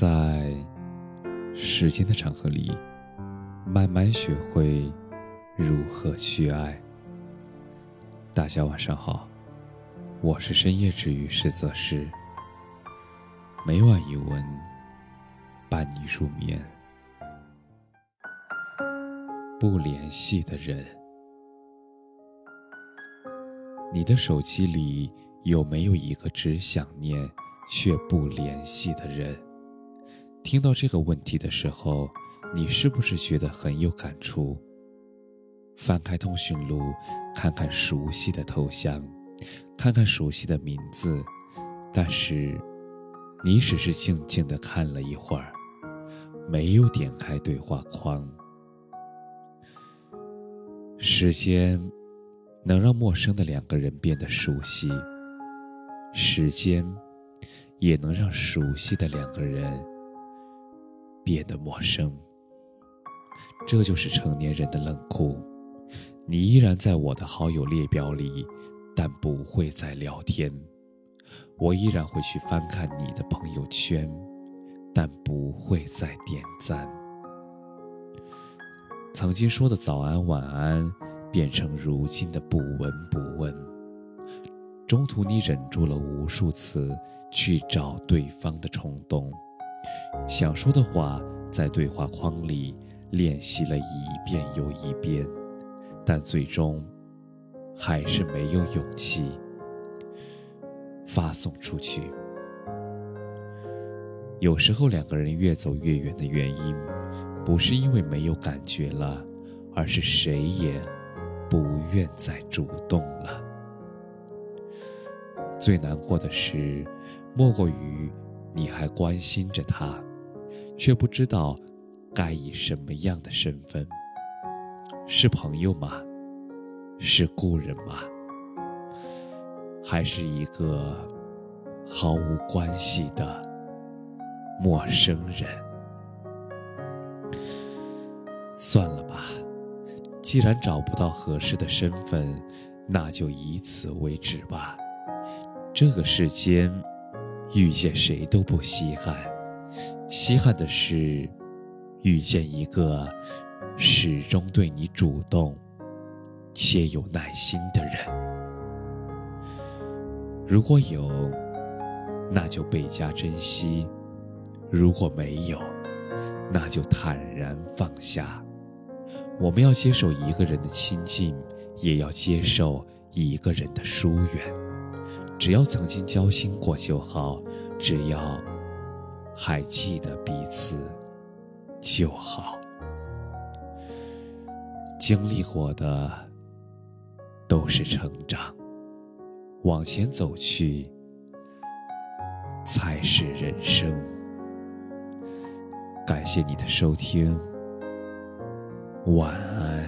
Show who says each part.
Speaker 1: 在时间的长河里，慢慢学会如何去爱。大家晚上好，我是深夜治愈师泽师，每晚一文伴你入眠。不联系的人，你的手机里有没有一个只想念却不联系的人？听到这个问题的时候，你是不是觉得很有感触？翻开通讯录，看看熟悉的头像，看看熟悉的名字，但是你只是静静的看了一会儿，没有点开对话框。时间能让陌生的两个人变得熟悉，时间也能让熟悉的两个人。变得陌生，这就是成年人的冷酷。你依然在我的好友列表里，但不会再聊天；我依然会去翻看你的朋友圈，但不会再点赞。曾经说的早安晚安，变成如今的不闻不问。中途你忍住了无数次去找对方的冲动。想说的话，在对话框里练习了一遍又一遍，但最终还是没有勇气发送出去。有时候，两个人越走越远的原因，不是因为没有感觉了，而是谁也不愿再主动了。最难过的是，莫过于。你还关心着他，却不知道该以什么样的身份？是朋友吗？是故人吗？还是一个毫无关系的陌生人？算了吧，既然找不到合适的身份，那就以此为止吧。这个世间。遇见谁都不稀罕，稀罕的是遇见一个始终对你主动且有耐心的人。如果有，那就倍加珍惜；如果没有，那就坦然放下。我们要接受一个人的亲近，也要接受一个人的疏远。只要曾经交心过就好，只要还记得彼此就好。经历过的都是成长，往前走去才是人生。感谢你的收听，晚安。